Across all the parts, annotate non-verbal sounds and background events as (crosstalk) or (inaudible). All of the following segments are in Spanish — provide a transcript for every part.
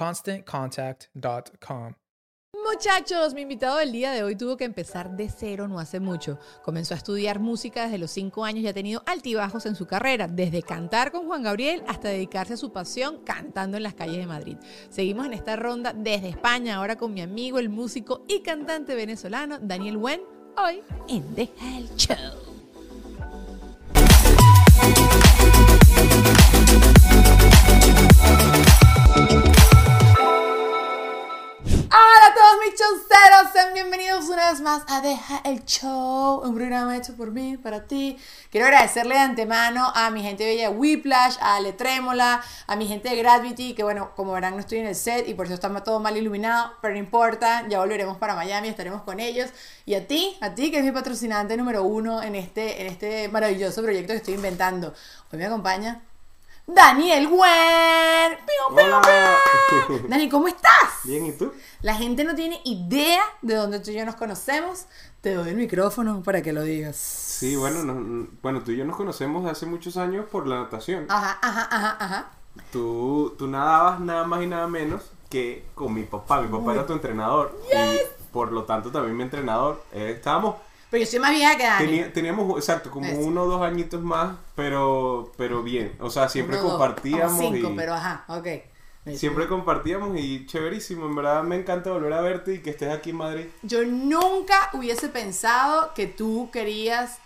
ConstantContact.com. Muchachos, mi invitado del día de hoy tuvo que empezar de cero no hace mucho. Comenzó a estudiar música desde los 5 años y ha tenido altibajos en su carrera, desde cantar con Juan Gabriel hasta dedicarse a su pasión cantando en las calles de Madrid. Seguimos en esta ronda desde España, ahora con mi amigo, el músico y cantante venezolano Daniel Wen, hoy en Deja el Show. Hola a todos mis chauceros, sean bienvenidos una vez más a Deja el Show, un programa hecho por mí, para ti. Quiero agradecerle de antemano a mi gente bella de Whiplash, a Ale Trémola, a mi gente de Gravity, que bueno, como verán no estoy en el set y por eso está todo mal iluminado, pero no importa, ya volveremos para Miami, estaremos con ellos. Y a ti, a ti que es mi patrocinante número uno en este, en este maravilloso proyecto que estoy inventando. Hoy me acompaña Daniel Wen. Dani, ¿cómo estás? Bien, ¿y tú? La gente no tiene idea de dónde tú y yo nos conocemos. Te doy el micrófono para que lo digas. Sí, bueno, no- bueno, tú y yo nos conocemos de hace muchos años por la natación. Ajá, ajá, ajá, ajá. Tú, tú nadabas nada más y nada menos que con mi papá. Mi papá era tu entrenador. Y por lo tanto también mi entrenador. Eh, estábamos... Pero yo soy más vieja que Dani. teni- teníamos, exacto, como Eso. uno o dos añitos más, pero, pero bien. O sea, siempre Uno, dos, compartíamos como cinco, y... pero ajá, ok. Siempre compartíamos y chéverísimo. En verdad me encanta volver a verte y que estés aquí en Madrid. Yo nunca hubiese pensado que tú querías.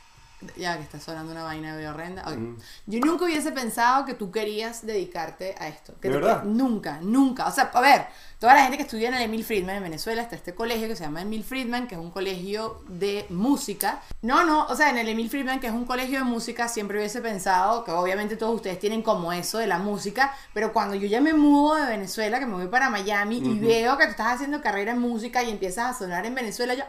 Ya que está sonando una vaina medio horrenda. ok. Mm. Yo nunca hubiese pensado que tú querías dedicarte a esto. Que ¿De te- verdad? Nunca, nunca. O sea, a ver, toda la gente que estudia en el Emil Friedman en Venezuela está este colegio que se llama Emil Friedman, que es un colegio de música. No, no, o sea, en el Emil Friedman, que es un colegio de música, siempre hubiese pensado que obviamente todos ustedes tienen como eso de la música, pero cuando yo ya me mudo de Venezuela, que me voy para Miami y veo que tú estás haciendo carrera en música y empiezas a sonar en Venezuela, yo.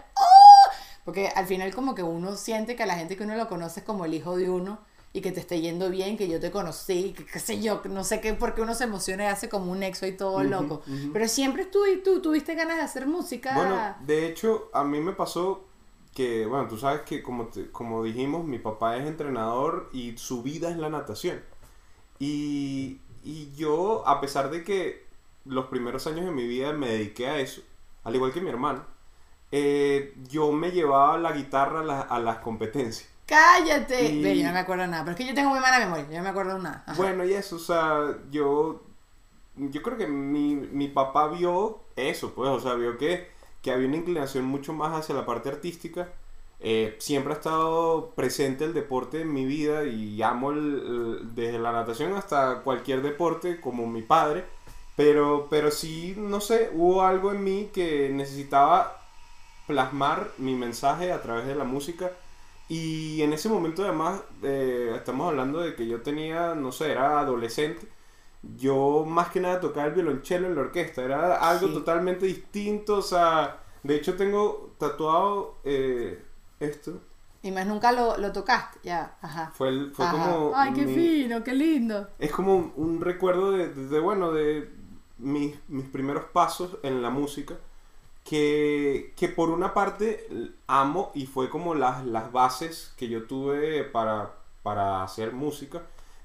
Porque al final como que uno siente que a la gente que uno lo conoce es como el hijo de uno y que te esté yendo bien, que yo te conocí, que qué sé yo, no sé qué, porque uno se emociona y hace como un nexo y todo loco. Pero siempre tú y tú tuviste ganas de hacer música. Bueno, de hecho, a mí me pasó que, bueno, tú sabes que como, te- como dijimos, mi papá es entrenador y su vida es la natación. Y, y yo, a pesar de que los primeros años de mi vida me dediqué a eso, al igual que mi hermano, eh, yo me llevaba la guitarra a, la- a las competencias. Cállate. Y- Ve, yo no me acuerdo nada, pero es que yo tengo muy mala memoria, yo no me acuerdo de nada. Ajá. Bueno, y eso, o sea, yo, yo creo que mi, mi papá vio eso, pues, o sea, vio que, que había una inclinación mucho más hacia la parte artística Eh, siempre ha estado presente el deporte en mi vida y amo el- el- desde la natación hasta cualquier deporte como mi padre. Pero, pero sí, no sé, hubo algo en mí que necesitaba plasmar mi mensaje a través de la música. Y en ese momento además, eh, estamos hablando de que yo tenía, no sé, era adolescente. Yo más que nada tocaba el violonchelo en la orquesta. Era algo Sí. totalmente distinto. O sea, de hecho tengo tatuado eh, esto. Y más nunca lo, lo tocaste, ya, ajá. Fue, el- fue Ajá. como... Ay, qué mi- fino, qué lindo. es como un, un recuerdo de, de- de, bueno, de mis, mis primeros pasos en la música, que, que por una parte amo y fue como las, las bases que yo tuve para, para hacer música,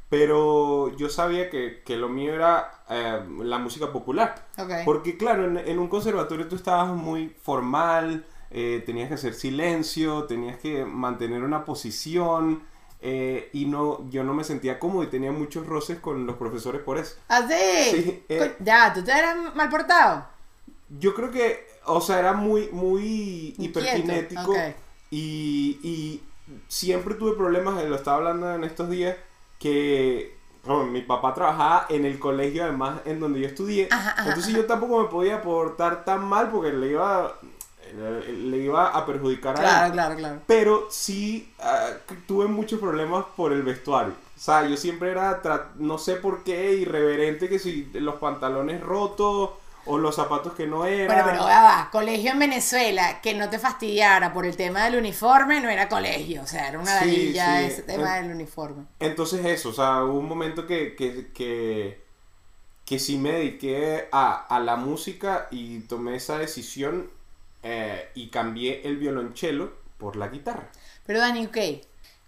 pero yo sabía que, que lo mío era eh, la música popular. Ok. Porque claro, en, en un conservatorio tú estabas muy formal, eh, tenías que hacer silencio, tenías que mantener una posición eh, y no, yo no me sentía cómodo y tenía muchos roces con los profesores por eso. ¿Ah, sí? Sí, eh. Ya, ¿tú te eras mal portado? Yo creo que, o sea, era muy, muy hiperkinético ok. y, y siempre tuve problemas, eh, lo estaba hablando en estos días, que bueno, mi papá trabajaba en el colegio además en donde yo estudié, Ajá, ajá, entonces yo tampoco me podía portar tan mal porque le iba, le, le iba a perjudicar a él. Claro, claro, claro. Pero sí ah, tuve muchos problemas por el vestuario. O sea, yo siempre era, no sé por qué, irreverente, que si los pantalones rotos o los zapatos que no eran. Bueno, pero va, colegio en Venezuela, que no te fastidiara por el tema del uniforme, no era colegio, o sea, era una Sí, sí. ese tema En- del uniforme. Entonces eso, o sea, hubo un momento que, que, que, que sí me dediqué a, a la música y tomé esa decisión eh, y cambié el violonchelo por la guitarra. Pero Dani, ok.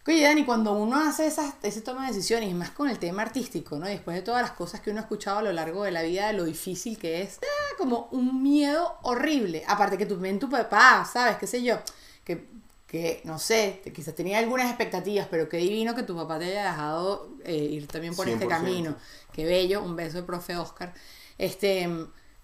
Oye, Dani, cuando uno hace esas, ese toma de decisiones, y más con el tema artístico, ¿no? Después de todas las cosas que uno ha escuchado a lo largo de la vida, de lo difícil que es, ah, como un miedo horrible. Aparte que tu ven tu papá, ¿sabes? ¿Qué sé yo? Que, que no sé, quizás tenía algunas expectativas, pero qué divino que tu papá te haya dejado eh, ir también por este 100%. camino. Qué bello, un beso de profe Oscar. Este,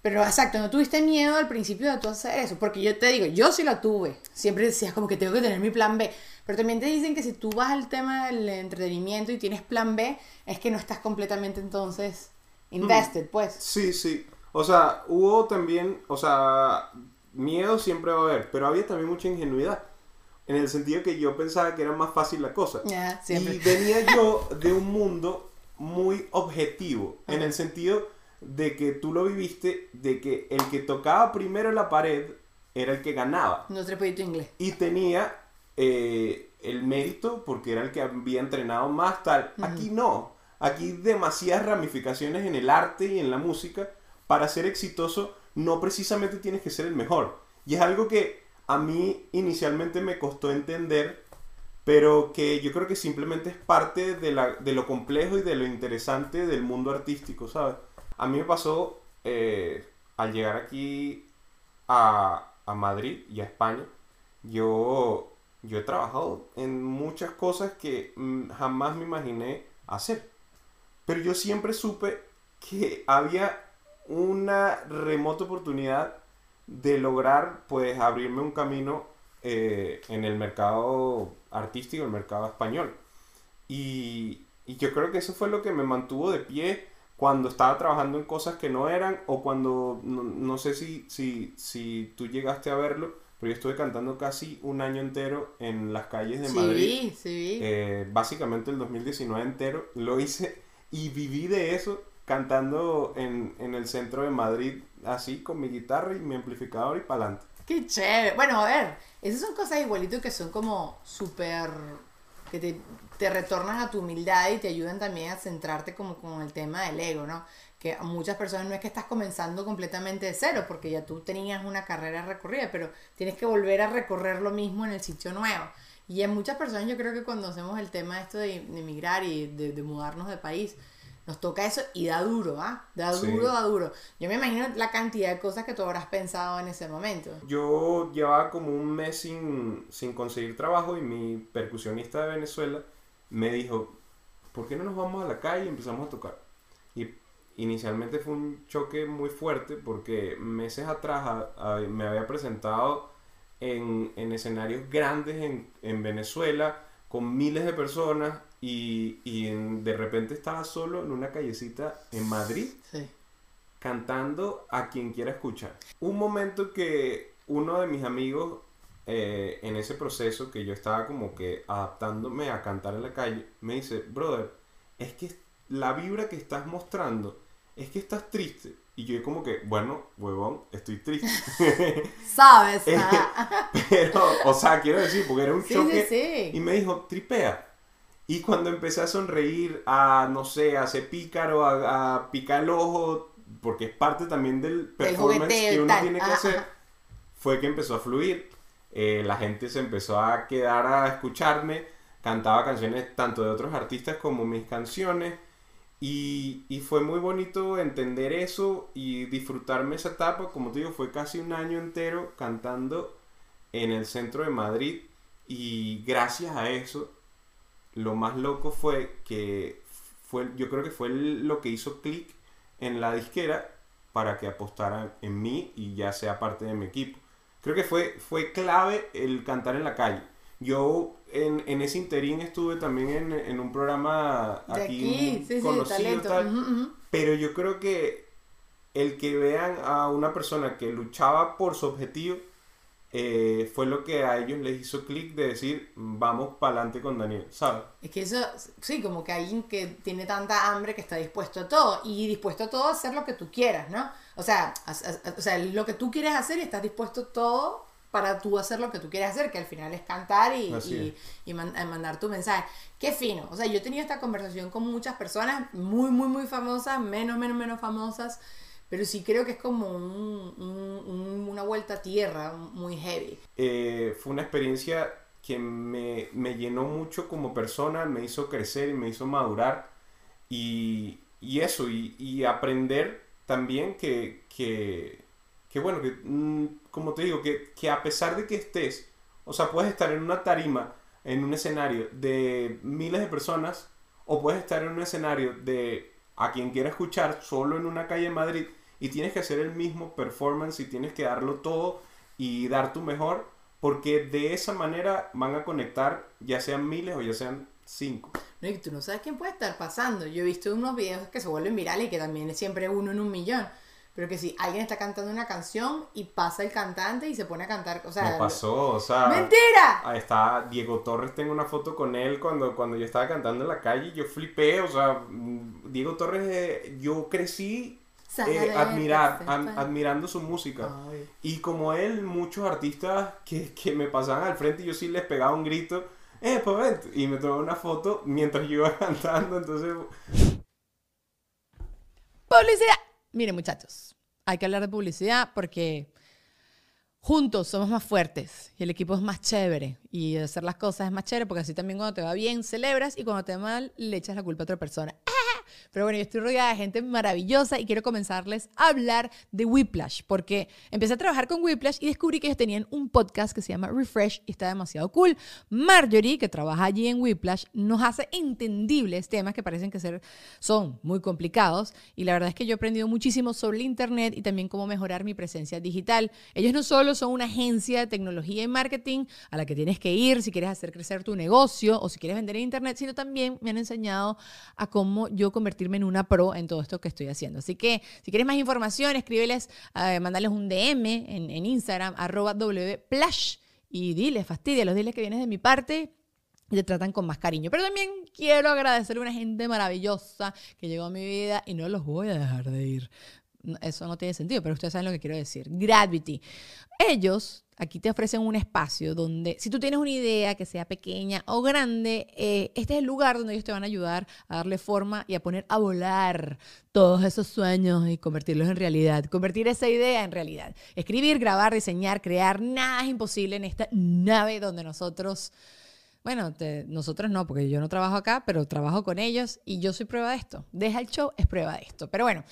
pero exacto, no tuviste miedo al principio de tú hacer eso, porque yo te digo, yo sí lo tuve. Siempre decías como que tengo que tener mi plan B. Pero también te dicen que si tú vas al tema del entretenimiento y tienes plan B, es que no estás completamente entonces invested, pues. Sí, sí. O sea, hubo también, o sea, miedo siempre va a haber, pero había también mucha ingenuidad. En el sentido que yo pensaba que era más fácil la cosa. Siempre. Y venía yo (laughs) de un mundo muy objetivo, en el sentido de que tú lo viviste, de que el que tocaba primero la pared era el que ganaba. No trepidito inglés. Y tenía eh, el mérito porque era el que había entrenado más tal. Aquí no. Aquí demasiadas ramificaciones en el arte y en la música. Para ser exitoso no precisamente tienes que ser el mejor. Y es algo que a mí inicialmente me costó entender, pero que yo creo que simplemente es parte de, la, de lo complejo y de lo interesante del mundo artístico, ¿sabes? A mí me pasó eh, al llegar aquí a, a Madrid y a España, yo, yo he trabajado en muchas cosas que jamás me imaginé hacer. Pero yo siempre supe que había una remota oportunidad de lograr pues abrirme un camino eh, en el mercado artístico, el mercado español. Y, y yo creo que eso fue lo que me mantuvo de pie cuando estaba trabajando en cosas que no eran o cuando, no, no sé si, si, si tú llegaste a verlo, pero yo estuve cantando casi un año entero en las calles de Sí, Madrid. sí. Eh, básicamente el 2019 entero lo hice y viví de eso cantando en, en el centro de Madrid así con mi guitarra y mi amplificador y para adelante. Qué chévere. Bueno, a ver, esas son cosas igualito que son como súper. que te, te retornan a tu humildad y te ayudan también a centrarte como con el tema del ego, ¿no? Que a muchas personas no es que estás comenzando completamente de cero, porque ya tú tenías una carrera recorrida, pero tienes que volver a recorrer lo mismo en el sitio nuevo. Y en muchas personas yo creo que cuando hacemos el tema esto de, de emigrar y de, de mudarnos de país, nos toca eso y da duro, ¿ah? Da Sí. duro, da duro. Yo me imagino la cantidad de cosas que tú habrás pensado en ese momento. Yo llevaba como un mes sin, sin conseguir trabajo y mi percusionista de Venezuela me dijo, ¿por qué no nos vamos a la calle y empezamos a tocar? Y inicialmente fue un choque muy fuerte porque meses atrás a- a- me había presentado en, en escenarios grandes en, en Venezuela, con miles de personas, y, y en- de repente estaba solo en una callecita en Madrid Sí. cantando a quien quiera escuchar. Un momento que uno de mis amigos eh, en ese proceso que yo estaba como que adaptándome a cantar en la calle, me dice, brother, es que la vibra que estás mostrando es que estás triste. Y yo como que, bueno, huevón, estoy triste. (laughs) ¿Sabes? (laughs) Eh, Pero, o sea, quiero decir, porque era un sí, choque. sí, Y sí. me dijo, tripea. Y cuando empecé a sonreír, a, no sé, a ser pícaro, a, a picar el ojo, porque es parte también del performance jugueteo y que uno tal. tiene que Ajá, hacer, fue que empezó a fluir. Eh, la gente se empezó a quedar a escucharme, cantaba canciones tanto de otros artistas como mis canciones. Y, fue muy bonito entender eso y disfrutarme esa etapa. Como te digo, fue casi un año entero cantando en el centro de Madrid. Y gracias a eso, lo más loco fue que fue, yo creo que fue lo que hizo clic en la disquera para que apostaran en mí y ya sea parte de mi equipo. Creo que fue, fue clave el cantar en la calle. Yo en, en ese interín estuve también en, en un programa aquí, aquí, sí, sí, conocido, talento. tal, Ujú, ujú. pero yo creo que el que vean a una persona que luchaba por su objetivo eh, fue lo que a ellos les hizo clic de decir, vamos para adelante con Daniel, ¿sabes? Es que eso, sí, como que alguien que tiene tanta hambre que está dispuesto a todo y dispuesto a todo a hacer lo que tú quieras, ¿no? O sea, a- a- o sea, lo que tú quieres hacer y estás dispuesto a todo para tú hacer lo que tú quieres hacer, que al final es cantar y, y- es. y man- eh, mandar tu mensaje. Qué fino. O sea, yo he tenido esta conversación con muchas personas muy, muy, muy famosas, menos, menos, menos famosas, pero sí creo que es como un- un- un- una vuelta a tierra muy heavy. Eh, fue una experiencia que me, me llenó mucho como persona, me hizo crecer y me hizo madurar. Y, y eso, y, y aprender también que, que, que bueno, que mm, como te digo, que, que a pesar de que estés, o sea, puedes estar en una tarima, en un escenario de miles de personas, o puedes estar en un escenario de a quien quiera escuchar solo en una calle en Madrid, y tienes que hacer el mismo performance y tienes que darlo todo y dar tu mejor, porque de esa manera van a conectar ya sean miles o ya sean cinco. No, y tú no sabes quién puede estar pasando. Yo he visto unos videos que se vuelven virales y que también es siempre uno en un millón. Pero que si alguien está cantando una canción y pasa el cantante y se pone a cantar, o sea... Me pasó, o sea... ¡Mentira! Ahí está Diego Torres, tengo una foto con él cuando, cuando yo estaba cantando en la calle, yo flipé, o sea, mm, Diego Torres, eh, yo crecí eh, admirar, am- admirando su música. Ay. Y como él, muchos artistas que, que me pasaban al frente y yo sí les pegaba un grito, ¡eh, pues vente", Y me tomaba una foto mientras yo iba (laughs) cantando, entonces... ¡Publicidad! Miren, muchachos, hay que hablar de publicidad porque juntos somos más fuertes y el equipo es más chévere y hacer las cosas es más chévere porque así también cuando te va bien celebras y cuando te va mal le echas la culpa a otra persona. ¡Ah! Pero bueno, yo estoy rodeada de gente maravillosa y quiero comenzarles a hablar de Whiplash porque empecé a trabajar con Whiplash y descubrí que ellos tenían un podcast que se llama Refresh y está demasiado cool. Marjorie, que trabaja allí en Whiplash, nos hace entendibles temas que parecen que ser, son muy complicados y la verdad es que yo he aprendido muchísimo sobre el Internet y también cómo mejorar mi presencia digital. Ellos no solo son una agencia de tecnología y marketing a la que tienes que ir si quieres hacer crecer tu negocio o si quieres vender en Internet, sino también me han enseñado a cómo yo convertirme en una pro en todo esto que estoy haciendo. Así que si quieres más información, escríbeles, eh, mandales un DM en, en Instagram, arroba wplash y diles, fastidialos, diles que vienes de mi parte y te tratan con más cariño. Pero también quiero agradecer a una gente maravillosa que llegó a mi vida y no los voy a dejar de ir. Eso no tiene sentido, pero ustedes saben lo que quiero decir. Gravity. Ellos aquí te ofrecen un espacio donde, si tú tienes una idea que sea pequeña o grande, eh, este es el lugar donde ellos te van a ayudar a darle forma y a poner a volar todos esos sueños y convertirlos en realidad. Convertir esa idea en realidad. Escribir, grabar, diseñar, crear, nada es imposible en esta nave donde nosotros bueno, nosotros no, porque yo no trabajo acá, pero trabajo con ellos y yo soy prueba de esto. Deja el show, es prueba de esto. Pero bueno,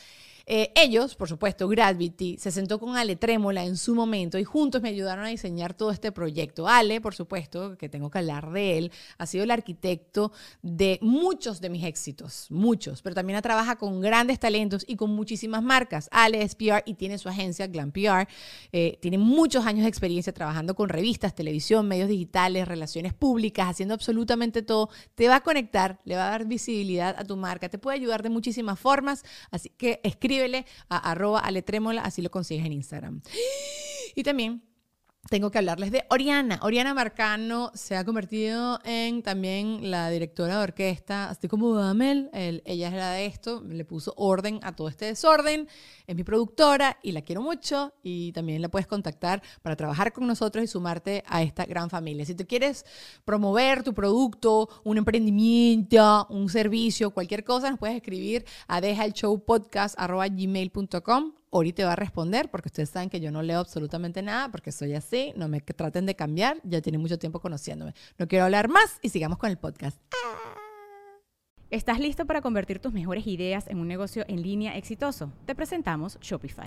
Eh, ellos, por supuesto, Gravity, se sentó con Ale Trémola en su momento y juntos me ayudaron a diseñar todo este proyecto. Ale, por supuesto, que tengo que hablar de él, ha sido el arquitecto de muchos de mis éxitos, muchos, pero también trabaja con grandes talentos y con muchísimas marcas. Ale es PR y tiene su agencia Glam PR. Eh, tiene muchos años de experiencia trabajando con revistas, televisión, medios digitales, relaciones públicas, haciendo absolutamente todo. Te va a conectar, le va a dar visibilidad a tu marca, te puede ayudar de muchísimas formas, así que escríbele a arroba aletrémola, así lo consigues en Instagram. (gasps) Y también tengo que hablarles de Oriana. Oriana Marcano se ha convertido en también la directora de orquesta, así como Damel. ella es la de esto, le puso orden a todo este desorden. Es mi productora y la quiero mucho. Y también la puedes contactar para trabajar con nosotros y sumarte a esta gran familia. Si te quieres promover tu producto, un emprendimiento, un servicio, cualquier cosa, nos puedes escribir a dejaelshowpodcast.gmail.com Ori te va a responder porque ustedes saben que yo no leo absolutamente nada porque soy así, no me traten de cambiar, ya tiene mucho tiempo conociéndome. No quiero hablar más y sigamos con el podcast. ¿Estás listo para convertir tus mejores ideas en un negocio en línea exitoso? Te presentamos Shopify.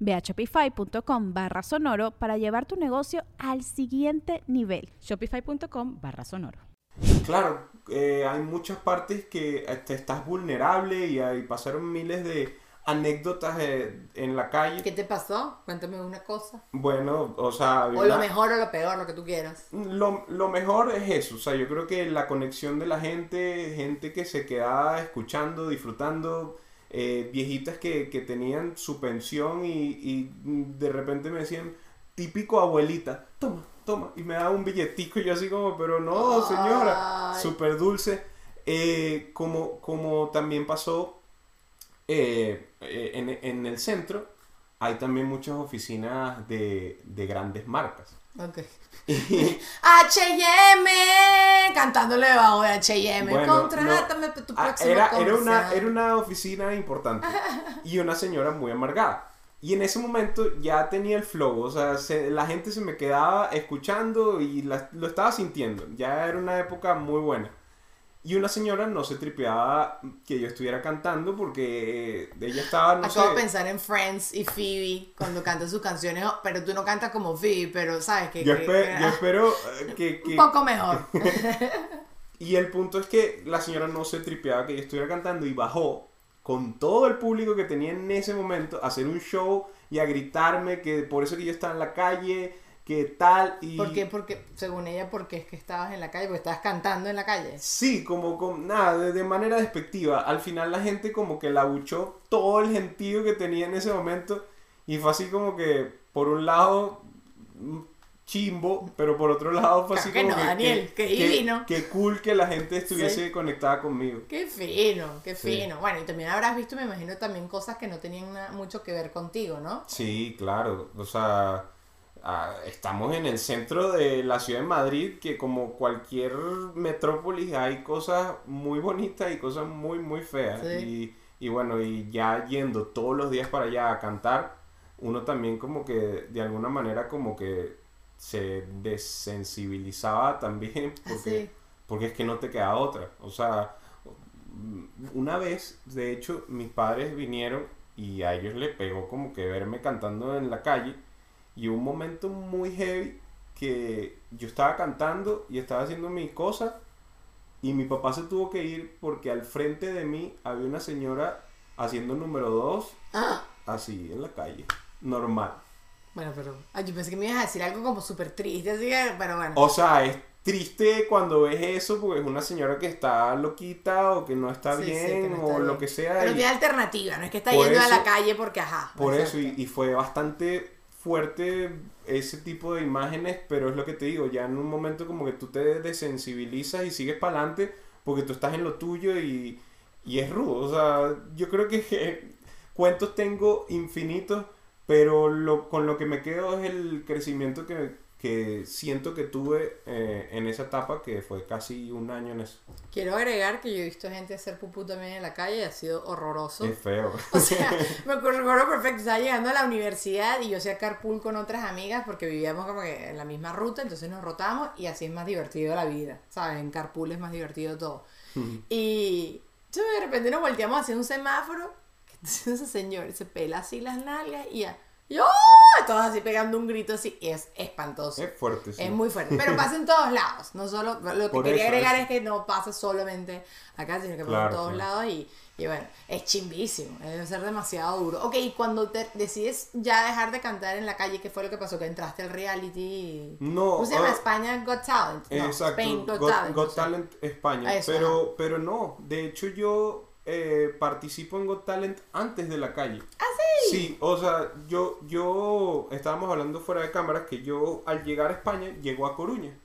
Ve a shopify.com barra sonoro para llevar tu negocio al siguiente nivel. Shopify.com barra sonoro. Claro, eh, hay muchas partes que este, estás vulnerable y, hay, pasaron miles de anécdotas eh, en la calle. ¿Qué te pasó? Cuéntame una cosa. Bueno, o sea... O lo mejor o lo peor, lo que tú quieras. Lo, lo, mejor es eso, o sea, yo creo que la conexión de la gente, gente que se queda escuchando, disfrutando, eh, viejitas que, que, tenían su pensión y, y, de repente me decían, típico abuelita, toma, toma, y me daba un billetico y yo así como, pero no, señora, súper dulce. Eh, como, como también pasó eh, en, en, el centro, hay también muchas oficinas de, de grandes marcas. Okay. (laughs) H&M cantándole debajo de H&M contrátame tu ah, próxima era, era, una, era una oficina importante y una señora muy amargada. Y en ese momento ya tenía el flow, o sea, la gente se me quedaba escuchando y lo estaba sintiendo, ya era una época muy buena. Y una señora no se tripeaba que yo estuviera cantando porque ella estaba, no Acabo de pensar en Friends y Phoebe cuando canta sus canciones, pero tú no cantas como Phoebe, pero sabes que... Yo, espero eh, (laughs) que, Un poco mejor. (laughs) y el punto es que la señora no se tripeaba que yo estuviera cantando y bajó con todo el público que tenía en ese momento a hacer un show y a gritarme que por eso que yo estaba en la calle qué tal y... ¿Por qué? Porque, según ella, porque es que estabas en la calle, porque estabas cantando en la calle. Sí, como, con nada, de, manera despectiva. Al final la gente como que la buchó todo el gentío que tenía en ese momento y fue así como que, por un lado, chimbo, pero por otro lado fue así como que, Daniel, qué divino. Qué cool que la gente estuviese conectada conmigo. Qué fino, qué fino. Bueno, y también habrás visto, me imagino, también cosas que no tenían mucho que ver contigo, ¿no? Sí, claro. O sea estamos en el centro de la ciudad de Madrid, que como cualquier metrópolis hay cosas muy bonitas y cosas muy, muy feas. Y, y, bueno, y ya yendo todos los días para allá a cantar, uno también como que de alguna manera como que se desensibilizaba también (laughs) porque, porque es que no te queda otra. O sea, una vez, de hecho, mis padres vinieron y a ellos les pegó como que verme cantando en la calle y un momento muy heavy que yo estaba cantando y estaba haciendo mis cosas y mi papá se tuvo que ir porque al frente de mí había una señora haciendo número dos ah. así en la calle, normal. Bueno, pero yo pensé que me ibas a decir algo como súper triste, así que, pero bueno. O sea, triste cuando ves eso, porque es una señora que está loquita o que no está Sí, sí, bien que no o está lo bien. que sea. Pero tiene alternativa, no es que está yendo a la eso- calle porque ajá. por eso, y, y fue bastante fuerte ese tipo de imágenes, pero es lo que te digo, ya en un momento como que tú te desensibilizas y sigues para adelante porque tú estás en lo tuyo y, y es rudo. O sea, yo creo que, (laughs) cuentos tengo infinitos, pero lo, con lo que me quedo es el crecimiento que, que siento que tuve eh, en esa etapa, que fue casi un año en eso. Quiero agregar que yo he visto gente hacer pupú también en la calle y ha sido horroroso. Es feo. (laughs) O sea, (laughs) me recuerdo perfecto, estaba llegando a la universidad y yo hacía carpool con otras amigas porque vivíamos como que en la misma ruta, entonces nos rotamos y así es más divertido la vida, ¿sabes? En carpool es más divertido todo. Y de repente nos volteamos hacia un semáforo, (laughs) ese señor se pela así las nalgas y ya, y ¡oh! todos así pegando un grito así, y es espantoso. Es fuerte, sí. Es muy fuerte, pero (laughs) pasa en todos lados, no solo, lo que Por quería eso, agregar eso. es que no pasa solamente acá, sino que pasa en Claro, todos claro. lados y, y bueno, es chimbísimo, debe ser demasiado duro. Ok, y cuando te decides ya dejar de cantar en la calle, ¿qué fue lo que pasó? Que entraste al reality. No, ¿Cómo se llama? ah, España Got Talent. No, Exacto, Spain Got, Got, Talent. Got. Talent España. Eso, pero, pero no, de hecho yo eh, participo en Got Talent antes de la calle. ¿Ah, sí? Sí, o sea, yo, yo, estábamos hablando fuera de cámaras que yo al llegar a España llego a Coruña.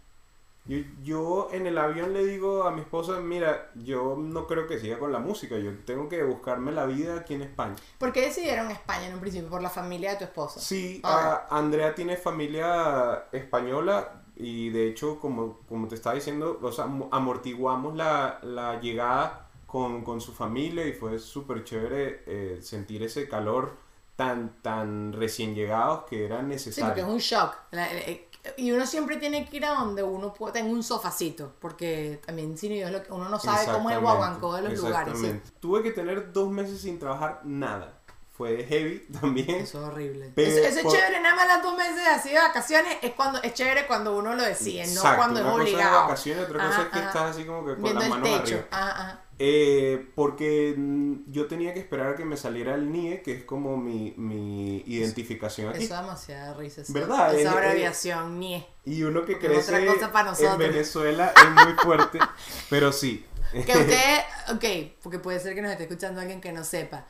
Yo, yo en el avión le digo a mi esposa, mira, yo no creo que siga con la música, yo tengo que buscarme la vida aquí en España. ¿Por qué decidieron España en un principio? ¿Por la familia de tu esposa? Sí, Ah. a- Andrea tiene familia española y de hecho, como, como te estaba diciendo, o sea, am- amortiguamos la, la llegada con, con su familia y fue súper chévere eh, sentir ese calor tan, tan recién llegados que era Sí, porque necesario. es un shock. Eh, y uno siempre tiene que ir a donde uno pueda tener un sofacito, porque también sin Dios uno no sabe cómo es el guaguancó de los lugares. Tuve que tener dos meses sin trabajar nada. Fue heavy (laughs) también. Eso es horrible. Pero eso, eso es por- chévere, nada más las dos meses así de vacaciones es cuando es chévere cuando uno lo decide, no Exacto, cuando es una cosa es obligado. vacaciones, otra cosa Ajá, es que ajá. estás así como que con Viendo las el manos techo. arriba. Ajá, ajá. Eh, porque mm, yo tenía que esperar a que me saliera el NIE, que es como mi, mi identificación aquí. Eso da demasiada risa. esa- ¿Verdad? Esa abreviación, NIE. Y uno que Porque es crece otra cosa para en nosotros. Venezuela es muy fuerte, (laughs) pero sí. Que usted, (laughs) ok, porque puede ser que nos esté escuchando alguien que no sepa.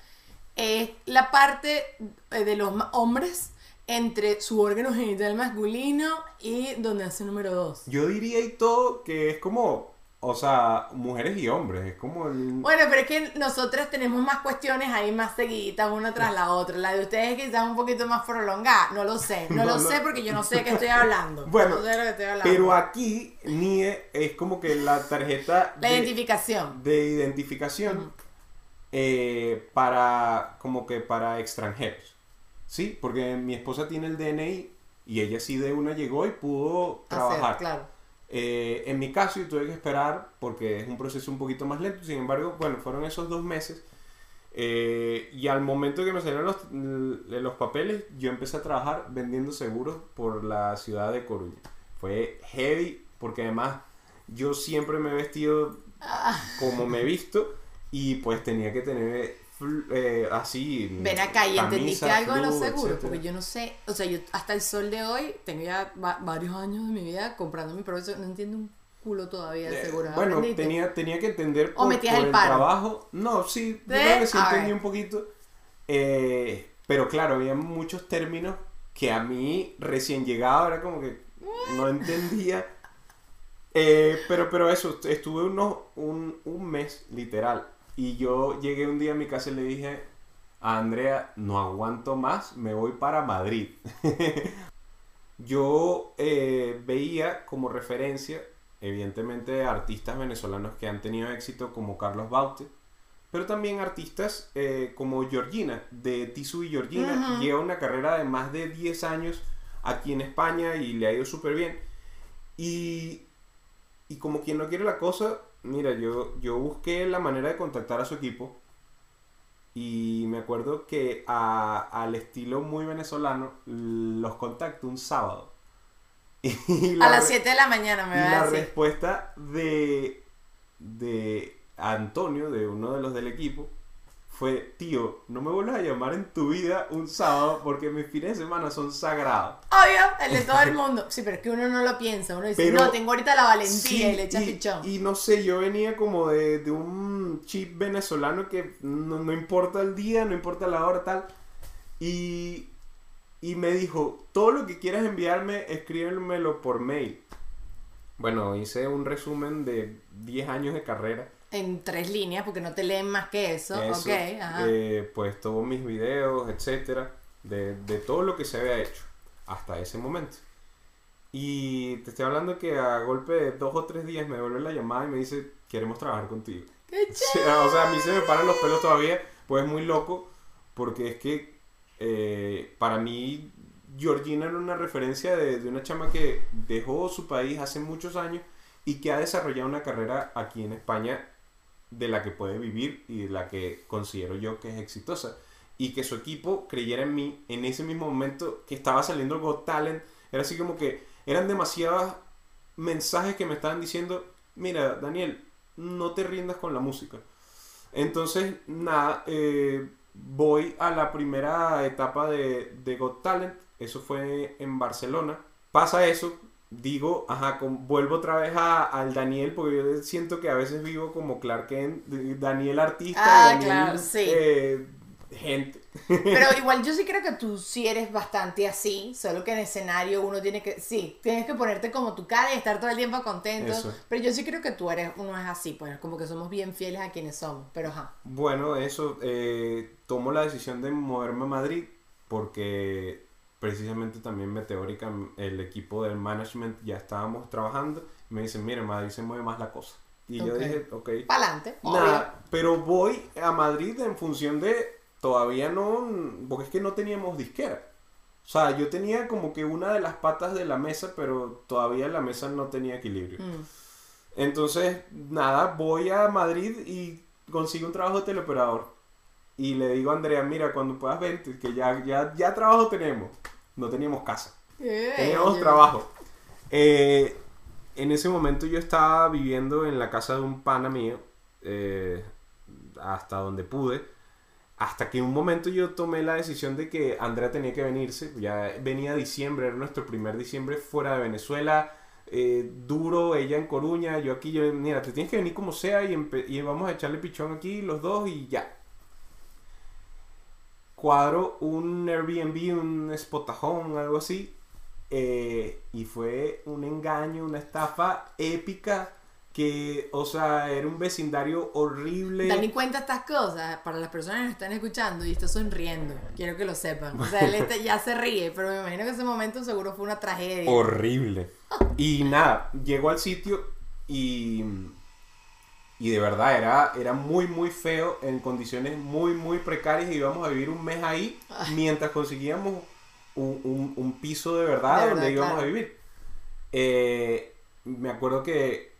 Es la parte eh, de los hombres entre su órgano genital masculino y donde hace número dos. Yo diría y todo que es como, o sea, mujeres y hombres, es como el... Bueno, pero es que nosotras tenemos más cuestiones ahí más seguiditas una tras la otra. La de ustedes quizás un poquito más prolongada. No lo sé. No, (laughs) No, lo sé porque yo no sé de qué estoy hablando. (laughs) Bueno, no sé de lo que estoy hablando. Pero aquí NIE es como que la tarjeta La de- identificación. de identificación eh, para como que para extranjeros. Sí, porque mi esposa tiene el DNI y ella sí de una llegó y pudo trabajar. Hacer, claro. Eh, en mi caso yo tuve que esperar porque es un proceso un poquito más lento. Sin embargo, bueno, fueron esos dos meses. eh, y al momento que me salieron los, los papeles, yo empecé a trabajar vendiendo seguros por la ciudad de Coruña. Fue heavy porque además yo siempre me he vestido Ah. como me he visto y pues tenía que tener eh, así. Ven acá y entendiste camisa, algo de los seguros, etcétera. porque yo no sé, o sea, yo hasta el sol de hoy tengo ya va- varios años de mi vida comprando mi propio no entiendo un culo todavía el Eh, seguro. bueno, ¿aprendiste? tenía, tenía que entender ¿O metías el paro? trabajo. No, sí, yo ¿Sí? creo que sí A entendí un poquito. Eh, pero claro, había muchos términos que a mí recién llegado era como que no entendía. Eh, pero, pero eso, estuve unos, un, un mes literal. Y yo llegué un día a mi casa y le dije a Andrea, no aguanto más, me voy para Madrid. (laughs) yo eh, veía como referencia, evidentemente, artistas venezolanos que han tenido éxito como Carlos Baute, pero también artistas eh, como Georgina, de Tisu y Georgina. Ujú. Lleva una carrera de más de 10 años aquí en España y le ha ido súper bien. Y, y como quien no quiere la cosa, mira, yo, yo busqué la manera de contactar a su equipo. Y me acuerdo que a- al estilo muy venezolano los contacto un sábado. (laughs) Y la A las re- 7 de la mañana me va la a decir. respuesta de, de Antonio, de uno de los del equipo, fue, tío, no me vuelvas a llamar en tu vida un sábado porque mis fines de semana son sagrados. Obvio, el de todo el (laughs) mundo. Sí, pero es que uno no lo piensa. Uno dice, Pero- no, tengo ahorita la valentía Sí, y le echa y, pichón. y no sé, yo venía como de, de un chip venezolano que no, no importa el día, no importa la hora, tal. Y, y me dijo, todo lo que quieras enviarme, escríbemelo por mail. Bueno, hice un resumen de 10 años de carrera. En tres líneas, porque no te leen más que eso. Eso, ok, ajá. eh, pues todos mis videos, etcétera, de, de todo lo que se había hecho hasta ese momento. Y te estoy hablando que a golpe de dos o tres días me devuelve la llamada y me dice, queremos trabajar contigo. ¡Qué (laughs) O sea, o sea, a mí se me paran los pelos todavía, pues es muy loco, porque es que eh, para mí Georgina era una referencia de, de una chama que dejó su país hace muchos años y que ha desarrollado una carrera aquí en España de la que puede vivir y de la que considero yo que es exitosa. Y que su equipo creyera en mí en ese mismo momento que estaba saliendo el Got Talent. Era así como que eran demasiados mensajes que me estaban diciendo, mira, Daniel, no te rindas con la música. Entonces, nada, eh, voy a la primera etapa de, de Got Talent. Eso fue en Barcelona. Pasa eso, digo, ajá, con- vuelvo otra vez a- al Daniel, porque yo siento que a veces vivo como Clark Kent, Daniel artista, Ah, Daniel, claro, sí. eh, gente. Pero (laughs) igual yo sí creo que tú sí eres bastante así, solo que en escenario uno tiene que, sí, tienes que ponerte como tu cara y estar todo el tiempo contento. Eso. Pero yo sí creo que tú eres, uno es así, pues como que somos bien fieles a quienes somos. Pero ajá. Bueno, eso, eh, tomo la decisión de moverme a Madrid porque precisamente también Meteórica, el equipo del management, ya estábamos trabajando. Y me dicen, mire, Madrid se mueve más la cosa. Y yo Ok. dije, ok. Pa'lante. Nada, pero voy a Madrid en función de todavía no, porque es que no teníamos disquera. O sea, yo tenía como que una de las patas de la mesa, pero todavía la mesa no tenía equilibrio. Mm. Entonces, nada, voy a Madrid y consigo un trabajo de teleoperador. Y le digo a Andrea, mira, cuando puedas vente, que ya, ya, ya trabajo tenemos. No teníamos casa, Eh, teníamos trabajo. Eh, en ese momento yo estaba viviendo en la casa de un pana mío, eh, hasta donde pude. Hasta que un momento yo tomé la decisión de que Andrea tenía que venirse. Ya venía diciembre, era nuestro primer diciembre fuera de Venezuela. eh, duro, ella en Coruña, yo aquí, yo, mira, te tienes que venir como sea y vamos a echarle pichón aquí los dos y ya. Cuadro un Airbnb, un spotajón, algo así. eh, y fue un engaño, una estafa épica que, o sea, era un vecindario horrible. Dani cuenta estas cosas para las personas que nos están escuchando y está sonriendo. Quiero que lo sepan. O sea, él está- ya se ríe, pero me imagino que ese momento seguro fue una tragedia. Horrible. Y nada, llego al sitio y, y de verdad era, era muy, muy feo, en condiciones muy, muy precarias. Y íbamos a vivir un mes ahí mientras conseguíamos un, un- un piso de verdad De donde íbamos claro. a vivir. Eh, me acuerdo que,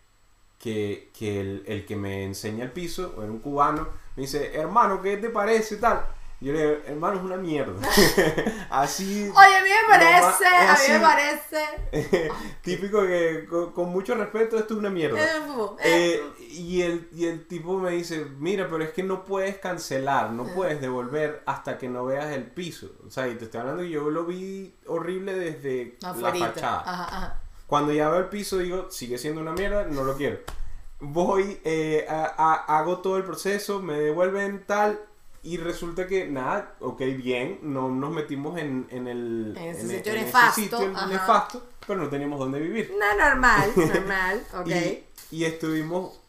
que, que el, el que me enseña el piso, era un cubano, me dice, hermano, ¿qué te parece tal? Yo le digo, hermano, es una mierda. (laughs) Así. Oye, a mí me parece, a mí me parece. (laughs) Típico que con, con mucho respeto esto es una mierda. Eh, y, el, y el tipo me dice, mira, pero es que no puedes cancelar, no puedes devolver hasta que no veas el piso. O sea, y te estoy hablando que yo lo vi horrible desde la Afuerita. fachada. Ajá, ajá. Cuando ya veo el piso digo, sigue siendo una mierda, no lo quiero. Voy, eh, a- a- hago todo el proceso, me devuelven tal y resulta que nada, ok, bien, no nos metimos en, en el En ese en- sitio en nefasto, sitio nefasto, pero no teníamos dónde vivir. No, normal, (laughs) normal, ok. Y, y estuvimos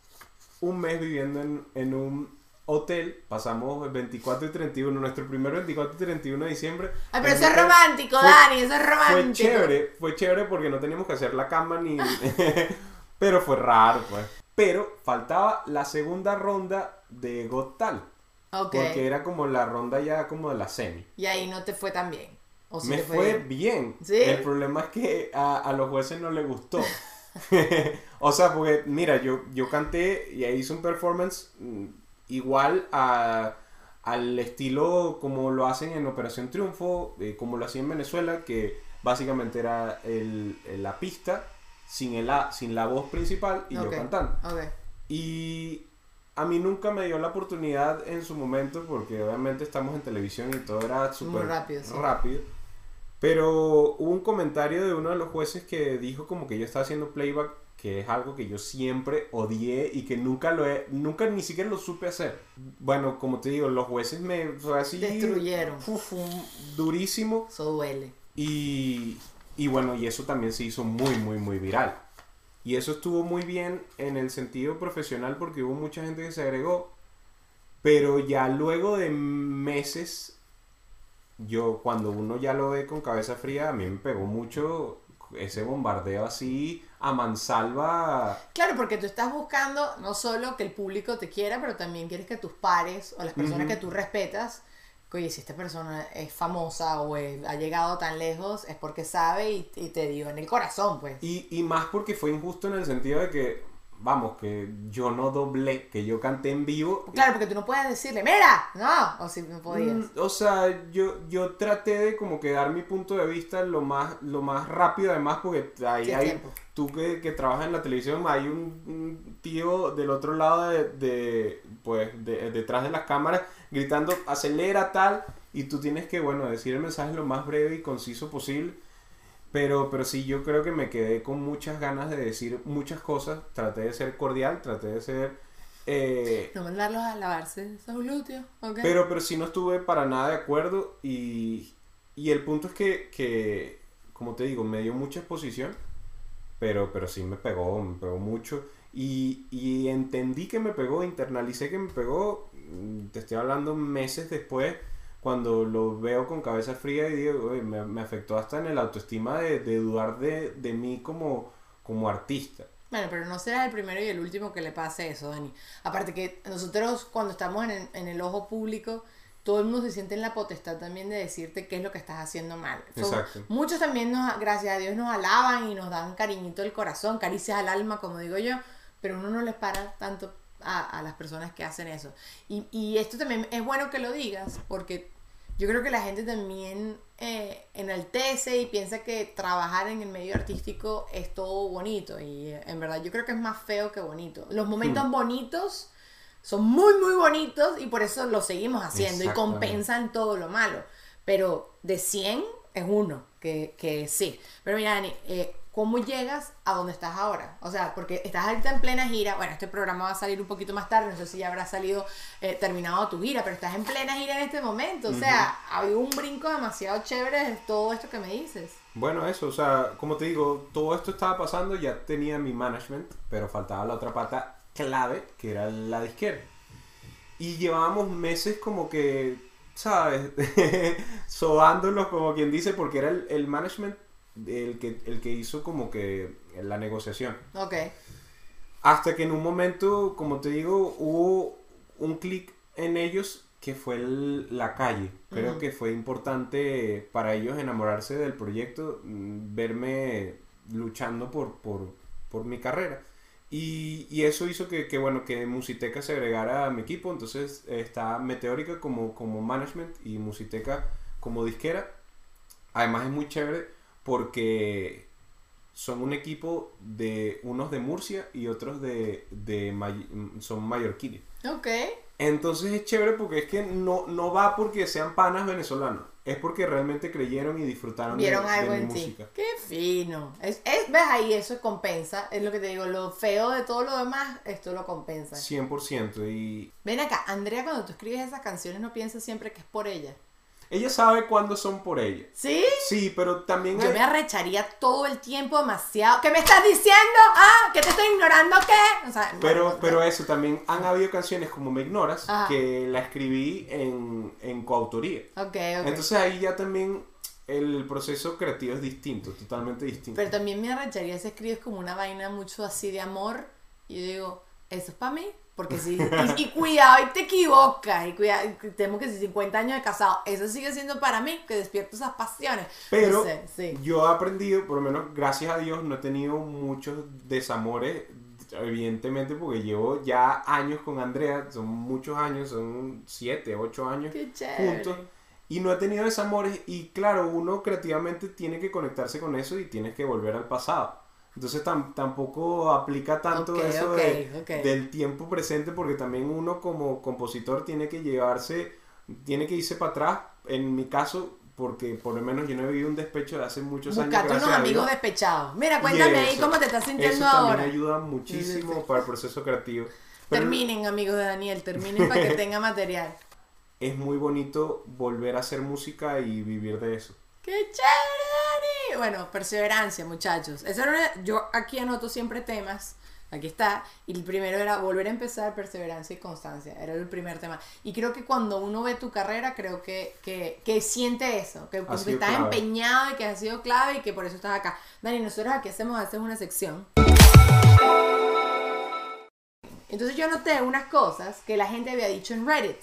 un mes viviendo en, en un hotel, pasamos el 24 y 31, nuestro primer 24 y 31 de diciembre. Ay, pero eso Fue- es romántico, fue- Dani, eso es Fue romántico. chévere, fue chévere porque no teníamos que hacer la cama ni... (laughs) pero fue raro, pues. Pero faltaba la segunda ronda de Got Talent, Porque era como la ronda ya como de la semi. Y ahí no te fue tan bien. O sí Me fue bien. bien. ¿Sí? El problema es que a, a los jueces no les gustó. (laughs) o sea, porque mira, yo, yo canté y ahí hice un performance mm, igual a, al estilo como lo hacen en Operación Triunfo, eh, como lo hacía en Venezuela, que básicamente era el, la pista sin, el, sin la voz principal y yo cantando. Ok. Y a mí nunca me dio la oportunidad en su momento, porque obviamente estamos en televisión y todo era súper rápido, sí. rápido. Pero hubo un comentario de uno de los jueces que dijo como que yo estaba haciendo playback, que es algo que yo siempre odié y que nunca lo he, nunca ni siquiera lo supe hacer. Bueno, como te digo, los jueces me fue así Destruyeron. uf, durísimo Eso duele. y, y bueno, y eso también se hizo muy, muy, muy viral. Y eso estuvo muy bien en el sentido profesional porque hubo mucha gente que se agregó. Pero ya luego de meses, yo cuando uno ya lo ve con cabeza fría, a mí me pegó mucho ese bombardeo así a mansalva. Claro, porque tú estás buscando no solo que el público te quiera, pero también quieres que tus pares o las personas que tú respetas, que oye, si esta persona es famosa o es- ha llegado tan lejos, es porque sabe y, y te dio en el corazón, pues. Y, y más porque fue injusto en el sentido de que, vamos, que yo no doblé, que yo canté en vivo. Claro, porque tú no puedes decirle, mira, no, o si no podías. Mm, O sea, yo, yo traté de como que dar mi punto de vista lo más, lo más rápido además porque ahí Sí, hay, tiempo. tú que, que trabajas en la televisión, hay un, un tío del otro lado de, de, pues, de- detrás de las cámaras gritando acelera tal y tú tienes que, bueno, decir el mensaje lo más breve y conciso posible. Pero, pero sí, yo creo que me quedé con muchas ganas de decir muchas cosas. Traté de ser cordial, traté de ser... eh, No mandarlos a lavarse esos glúteos, ¿ok? pero, pero sí no estuve para nada de acuerdo y, y el punto es que, que, como te digo, me dio mucha exposición, pero, pero sí me pegó, me pegó mucho y, y entendí que me pegó, internalicé que me pegó, mm, te estoy hablando meses después, cuando lo veo con cabeza fría y digo, "Oye, me, me afectó hasta en el autoestima de, de dudar de, de mí como, como artista. Bueno, pero no serás el primero y el último que le pase eso, Dani. Aparte que nosotros cuando estamos en el, en el ojo público, todo el mundo se siente en la potestad también de decirte qué es lo que estás haciendo mal. Muchos también, nos, gracias a Dios, nos alaban y nos dan cariñito del corazón, caricias al alma, como digo yo, pero uno no les para tanto a, a las personas que hacen eso. Y, y esto también es bueno que lo digas, porque yo creo que la gente también eh, enaltece y piensa que trabajar en el medio artístico es todo bonito. Y en verdad yo creo que es más feo que bonito. Los momentos bonitos son muy, muy bonitos y por eso lo seguimos haciendo y compensan todo lo malo. Pero de 100 es uno, que, que sí. Pero mira, Dani, eh, ¿cómo llegas a donde estás ahora? O sea, porque estás ahorita en plena gira. Bueno, este programa va a salir un poquito más tarde, no sé si ya habrá salido eh, terminado tu gira, pero estás en plena gira en este momento. O sea, ha habido un brinco demasiado chévere de todo esto que me dices. Bueno, eso, o sea, como te digo, todo esto estaba pasando, ya tenía mi management, pero faltaba la otra pata clave, que era la disquera. Y llevábamos meses como que, ¿sabes? (laughs) Sobándolos, como quien dice, porque era el, el management el que, el que hizo como que la negociación. Ok. Hasta que en un momento, como te digo, hubo un clic en ellos que fue el- la calle. Creo que fue importante para ellos enamorarse del proyecto, mm, verme luchando por, por, por mi carrera. Y, y eso hizo que, que, bueno, que Musiteca se agregara a mi equipo. Entonces está Meteórica como, como management y Musiteca como disquera. Además es muy chévere porque son un equipo de unos de Murcia y otros de, de May- son mallorquines. Ok. Entonces es chévere porque es que no, no va porque sean panas venezolanos, es porque realmente creyeron y disfrutaron de- Vieron de, algo mi en ti. música. Qué fino. Es, es- ¿Ves ahí? Eso compensa. Es lo que te digo. Lo feo de todo lo demás, esto lo compensa. 100% y Ven acá, Andrea, cuando tú escribes esas canciones, no piensas siempre que es por ella. Ella sabe cuándo son por ella. ¿Sí? Sí, pero también Yo hay- me arrecharía todo el tiempo demasiado. ¿Qué me estás diciendo? Ah, ¿que te estoy ignorando qué? O sea, Pero, pero eso, también han habido canciones como Me Ignoras Ajá. que la escribí en, en coautoría. Ok, ok. Entonces ahí ya también el proceso creativo es distinto, totalmente distinto. Pero también me arrecharía si escribes como una vaina mucho así de amor. Y yo digo, ¿eso es para mí? Porque si. Y, y cuidado, y te equivocas. Y cuidado, y tenemos que si 50 años de casado, eso sigue siendo para mí, que despierto esas pasiones. Pero No sé, sí. yo he aprendido, por lo menos gracias a Dios, no he tenido muchos desamores, evidentemente porque llevo ya años con Andrea, son muchos años, son 7, 8 años Qué juntos. Y no he tenido desamores y claro, uno creativamente tiene que conectarse con eso y tienes que volver al pasado. Entonces tam- tampoco aplica tanto Ok, eso ok, de- ok. del tiempo presente porque también uno como compositor tiene que llevarse, tiene que irse para atrás. En mi caso, porque por lo menos yo no he vivido un despecho de hace muchos años. Buscate unos amigos despechados. Mira, cuéntame ahí cómo te estás sintiendo Eso también ahora. ayuda muchísimo Sí, sí, sí. para el proceso creativo. Pero Terminen, amigos de Daniel, terminen para que (laughs) tenga material. es muy bonito volver a hacer música y vivir de eso. ¡Qué chévere! Bueno, perseverancia, muchachos. Esa era una- yo aquí anoto siempre temas. Aquí está. Y el primero era volver a empezar, perseverancia y constancia. Era el primer tema. Y creo que cuando uno ve tu carrera, creo que, que, que siente eso. Que, que estás clave. empeñado y que has sido clave y que por eso estás acá. Dani, nosotros aquí hacemos, hacemos una sección. Entonces yo noté unas cosas que la gente había dicho en Reddit.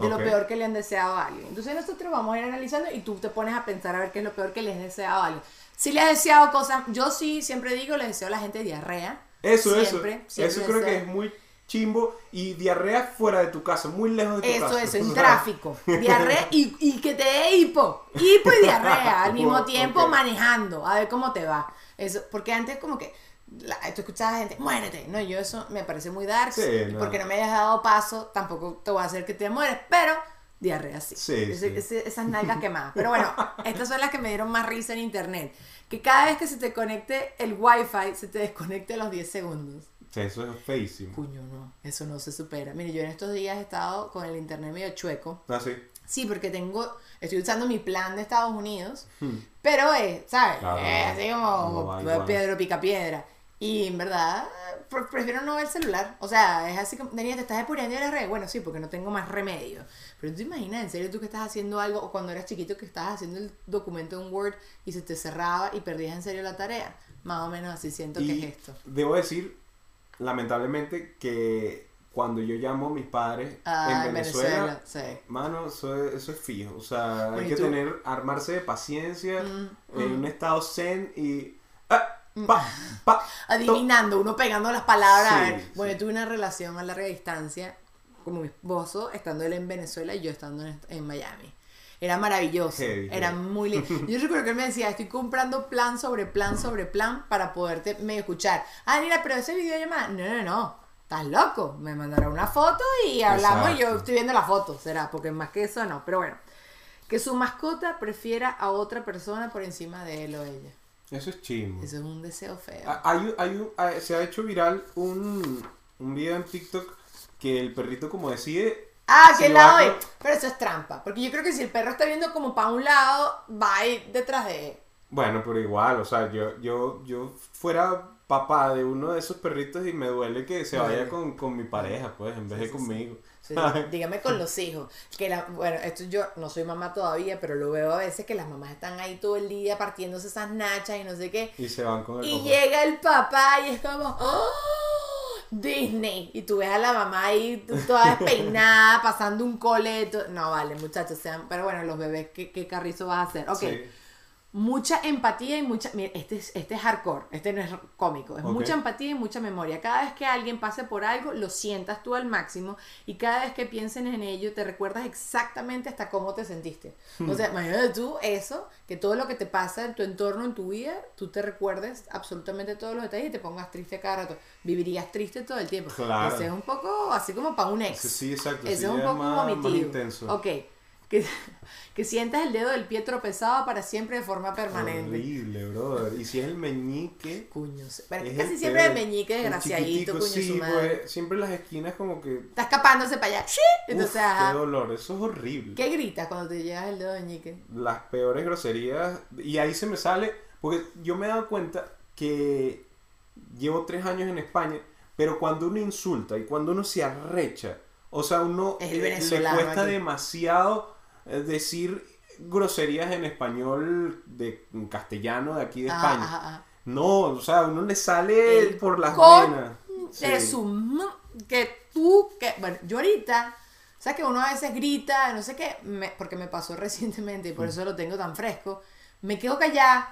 De lo peor que le han deseado a alguien. Entonces nosotros vamos a ir analizando y tú te pones a pensar a ver qué es lo peor que les has deseado a alguien. Si le has deseado cosas, yo sí siempre digo, le deseo a la gente diarrea. Eso, Siempre, eso. siempre eso creo que es muy chimbo y diarrea fuera de tu casa, muy lejos de tu Eso, casa. eso, en O sea, tráfico. Diarrea y, y que te dé hipo. Hipo y diarrea al (laughs) mismo tiempo manejando. A ver cómo te va. Eso, porque antes como que la- tú escuchabas a gente, muérete. No, yo eso me parece muy dark. Sí, no. porque no me hayas dado paso, tampoco te voy a hacer que te mueres. Pero diarrea sí. Sí, Ese- sí. ese- esas nalgas quemadas. Pero bueno, (laughs) estas son las que me dieron más risa en internet. Que cada vez que se te conecte el wifi, se te desconecte a los 10 segundos. Eso es feísimo. Puño, no, eso no se supera. Mire, yo en estos días he estado con el internet medio chueco. Ah, sí. Sí, porque tengo, estoy usando mi plan de Estados Unidos, Hmm. pero es, ¿sabes? Claro, Es así no como igual. piedra pica piedra. Y en verdad, pre- prefiero no ver el celular. O sea, es así como, Daniel, ¿te estás depurando de la red? Bueno, sí, porque no tengo más remedio. Pero tú te imaginas, en serio, tú que estás haciendo algo, o cuando eras chiquito que estabas haciendo el documento en Word y se te cerraba y perdías en serio la tarea. Más o menos así siento que Y es esto. debo decir, lamentablemente, que cuando yo llamo a mis padres Ah, en Venezuela, sí. mano, eso es, eso es fijo. O sea, Bueno, hay ¿y que tú? tener, armarse de paciencia Mm, en mm. un estado zen y. ah, pa, pa, adivinando, uno pegando las palabras. a sí. Bueno, yo tuve una relación a larga distancia como mi esposo, estando él en Venezuela y yo estando en, en Miami. Era maravilloso, Heavy, era muy lindo. (laughs) Yo recuerdo que él me decía, estoy comprando plan sobre plan sobre plan para poderte medio escuchar. Ah, mira, pero ese videollamada, no, no, no, estás loco. Me mandará una foto y hablamos y yo estoy viendo la foto, será, porque más que eso no. Pero bueno, que su mascota prefiera a otra persona por encima de él o ella. Eso es chimbo. Eso es un deseo feo. Ah, Hay, hay ah, se ha hecho viral un, un video en TikTok que el perrito como decide... Ah, que lado con- es. Pero eso es trampa. Porque yo creo que si el perro está viendo como para un lado, va a ir detrás de él. Bueno, pero igual, o sea, yo, yo, yo fuera papá de uno de esos perritos y me duele que se vaya con, con mi pareja, pues, en vez Sí, de sí. conmigo. Sí, (laughs) sí. Dígame con los hijos. Que la, bueno, esto yo no soy mamá todavía, pero lo veo a veces que las mamás están ahí todo el día partiéndose esas nachas y no sé qué. Y se van con el Y llega el papá y es como, ¡Oh! Disney. Y tú ves a la mamá ahí toda (laughs) despeinada, pasando un coleto. No, vale, muchachos, sean. Pero bueno, los bebés, ¿qué, qué carrizo vas a hacer? Ok. Sí. Mucha empatía y mucha. Mira, este es, este es hardcore, este no es cómico. Es Ok. mucha empatía y mucha memoria. Cada vez que alguien pase por algo, lo sientas tú al máximo. Y cada vez que piensen en ello, te recuerdas exactamente hasta cómo te sentiste. O sea, imagínate tú eso, que todo lo que te pasa en tu entorno, en tu vida, tú te recuerdes absolutamente todos los detalles y te pongas triste cada rato. Vivirías triste todo el tiempo. Claro. Ese es un poco así como para un ex. Sí, sí, exacto. Ese sí, es un poco más, más intenso. Ok. Que, (laughs) que sientas el dedo del pie tropezado para siempre de forma permanente. Horrible, brother. Y si es el meñique... Cuño, pero es casi el siempre el meñique desgraciadito, cuño sí, su madre. pues, siempre las esquinas como que... Está escapándose para allá. ¡Sí! Entonces, Uf, ajá. qué dolor, eso es horrible. ¿Qué gritas cuando te llegas el dedo meñique? las peores groserías. Y ahí se me sale, porque yo me he dado cuenta que llevo tres años en España, pero cuando uno insulta y cuando uno se arrecha, o sea, uno Es el le cuesta aquí. demasiado decir groserías en español de en castellano de aquí de Ajá, España. ajá, ajá. No, o sea, uno le sale El por las venas. Sí. De su m- que tú, que, bueno, yo ahorita, o sea que uno a veces grita, no sé qué, me- porque me pasó (laughs) recientemente y Mm. por eso lo tengo tan fresco, me quedo callada,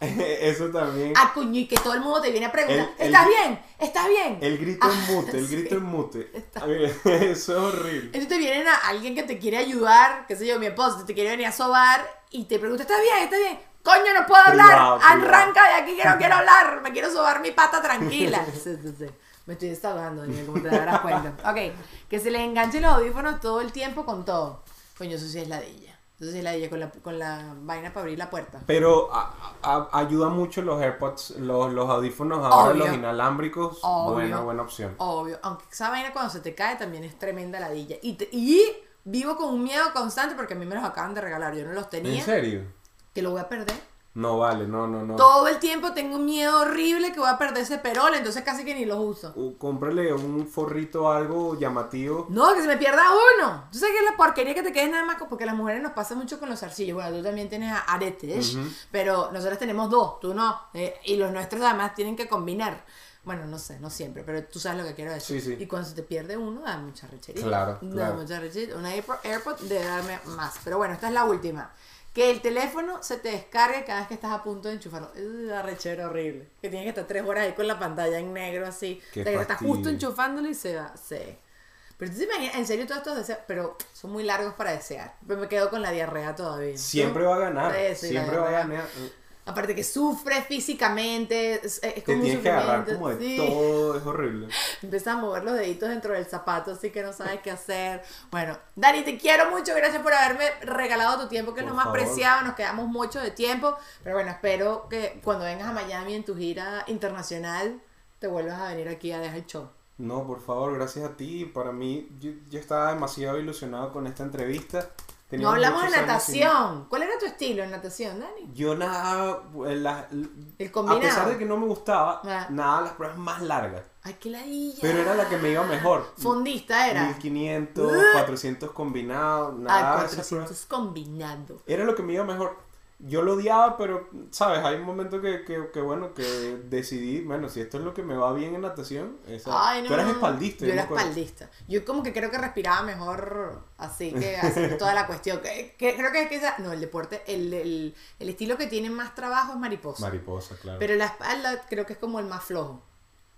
(laughs) Eso también. ah, coño, y que todo el mundo te viene a preguntar, El- el- ¿estás bien? ¿Estás bien? El grito Ah, en mute, el (laughs) sí. grito en mute. Está- A (laughs) Eso es horrible. Entonces te vienen a alguien que te quiere ayudar, qué sé yo, mi esposo, te quiere venir a sobar y te pregunta, ¿estás bien? ¿Estás bien? Coño, no puedo hablar. Privado, privado. Arranca de aquí que no quiero hablar. Me quiero sobar mi pata tranquila. Sí, sí, sí. Me estoy desahogando, Daniel, como te darás cuenta. Ok, que se le enganche los audífonos todo el tiempo con todo. Coño, eso sí es ladilla. Eso sí es ladilla con la, con la vaina para abrir la puerta. Pero a- a- ayuda mucho los AirPods, los, los audífonos ahora, Obvio. los inalámbricos. Obvio. Buena, buena opción. Obvio, aunque esa vaina cuando se te cae también es tremenda ladilla. Y, te- y vivo con un miedo constante porque a mí me los acaban de regalar. Yo no los tenía. ¿En serio? Que lo voy a perder. No vale, no, no, no. Todo el tiempo tengo un miedo horrible que voy a perder ese perol, entonces casi que ni los uso. Uh, cómprale un forrito algo llamativo. No, que se me pierda uno. Tú sabes que es la porquería que te quedes nada más porque las mujeres nos pasa mucho con los zarcillos. Bueno, tú también tienes aretes, pero nosotros tenemos dos, tú no. Eh, y los nuestros además tienen que combinar. Bueno, no sé, no siempre, pero tú sabes lo que quiero decir. Sí, sí. Y cuando se te pierde uno, da mucha rechería. Claro, Da claro. mucha rechería. Una AirPod debe darme más. Pero bueno, esta es la última. Que el teléfono se te descargue cada vez que estás a punto de enchufarlo. Es una rechera horrible. Que tienes que estar tres horas ahí con la pantalla en negro así. Qué o sea, que estás justo enchufándolo y se va. Sí. Pero tú te imaginas, en serio, todos estos deseos, pero son muy largos para desear. Pero me quedo con la diarrea todavía. Siempre va a ganar. Sí, sí, siempre va a ganar. Aparte que sufre físicamente, es, es Te un tienes que agarrar como de sí. todo, es horrible. (laughs) Empiezas a mover los deditos dentro del zapato, así que no sabes qué hacer. Bueno, Dani, te quiero mucho. Gracias por haberme regalado tu tiempo, que es lo más favor. preciado. Nos quedamos mucho de tiempo. Pero bueno, espero que cuando vengas a Miami en tu gira internacional, te vuelvas a venir aquí a dejar el show. No, por favor, gracias a ti. Para mí, yo, yo estaba demasiado ilusionado con esta entrevista. No hablamos de sin- natación. ¿Cuál era tu estilo en natación, Dani? Yo nadaba, eh, El a combinado. pesar de que no me gustaba, Ah. nadaba las pruebas más largas. Ay, qué ladilla. Pero era la que me iba mejor. Fondista era. 1500, 400 combinados, nada de esas pruebas. 400 combinado. Era lo que me iba mejor. Yo lo odiaba, pero, ¿sabes? Hay un momento que, que, que, bueno, que decidí, bueno, si esto es lo que me va bien en natación, esa... Ay, no. tú eras espaldista. Yo era espaldista. Yo como que creo que respiraba mejor así que haciendo toda la cuestión. Que, que creo que es que esa- no, el deporte, el, el, el estilo que tiene más trabajo es mariposa. Mariposa, claro. Pero la espalda creo que es como el más flojo.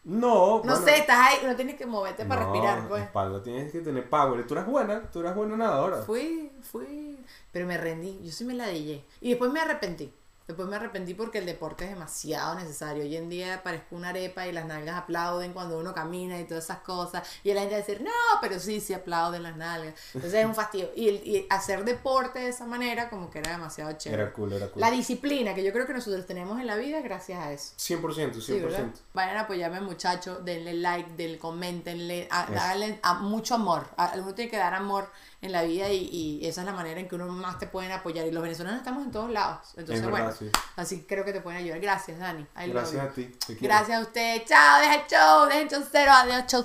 No, No bueno, sé, estás ahí, no tienes que moverte para no, respirar, pues. espalda tienes que tener power. Tú eras buena, tú eras buena nadadora. Fui, fui, pero me rendí, yo sí me la dije. Y después me arrepentí. Después me arrepentí porque el deporte es demasiado necesario. Hoy en día parezco una arepa y las nalgas aplauden cuando uno camina y todas esas cosas. Y la gente va a decir, no, pero sí, sí aplauden las nalgas. Entonces es un fastidio. Y, y hacer deporte de esa manera como que era demasiado chévere. Era cool, era cool. La disciplina que yo creo que nosotros tenemos en la vida es gracias a eso. 100%, 100%. Sí. Vayan a apoyarme, muchachos. Denle like, denle, comentenle, a- háganle a- mucho amor. A- Uno tiene que dar amor en la vida y, y esa es la manera en que uno más te pueden apoyar. Y los venezolanos estamos en todos lados. Entonces, Es bueno, sí. así creo que te pueden ayudar. Gracias, Dani. I Gracias a ti. Gracias a usted. Chao, deja el show, deja el show cero, adiós, show